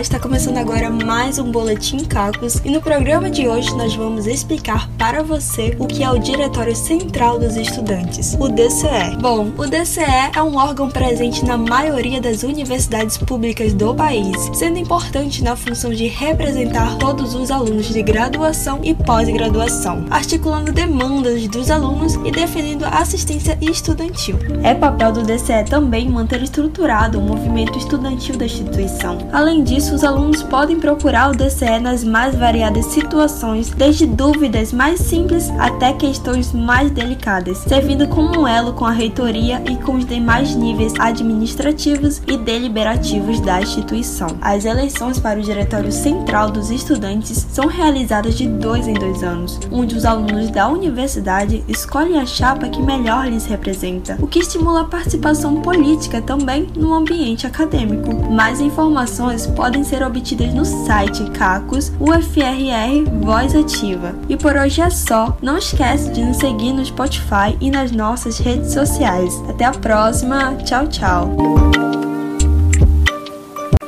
Está começando agora mais um Boletim Cacos e no programa de hoje nós vamos explicar para você o que é o Diretório Central dos Estudantes, o DCE. Bom, o DCE é um órgão presente na maioria das universidades públicas do país, sendo importante na função de representar todos os alunos de graduação e pós-graduação, articulando demandas dos alunos e defendendo assistência estudantil. É papel do DCE também manter estruturado o movimento estudantil da instituição Além disso, os alunos podem procurar o DCE nas mais variadas situações, desde dúvidas mais simples até questões mais delicadas, servindo como um elo com a reitoria e com os demais níveis administrativos e deliberativos da instituição. As eleições para o Diretório Central dos Estudantes são realizadas de dois em dois anos, onde os alunos da universidade escolhem a chapa que melhor lhes representa, o que estimula a participação política também no ambiente acadêmico. Mais informações informações podem ser obtidas no site Cacos UFRR Voz Ativa. E por hoje é só. Não esquece de nos seguir no Spotify e nas nossas redes sociais. Até a próxima. Tchau, tchau.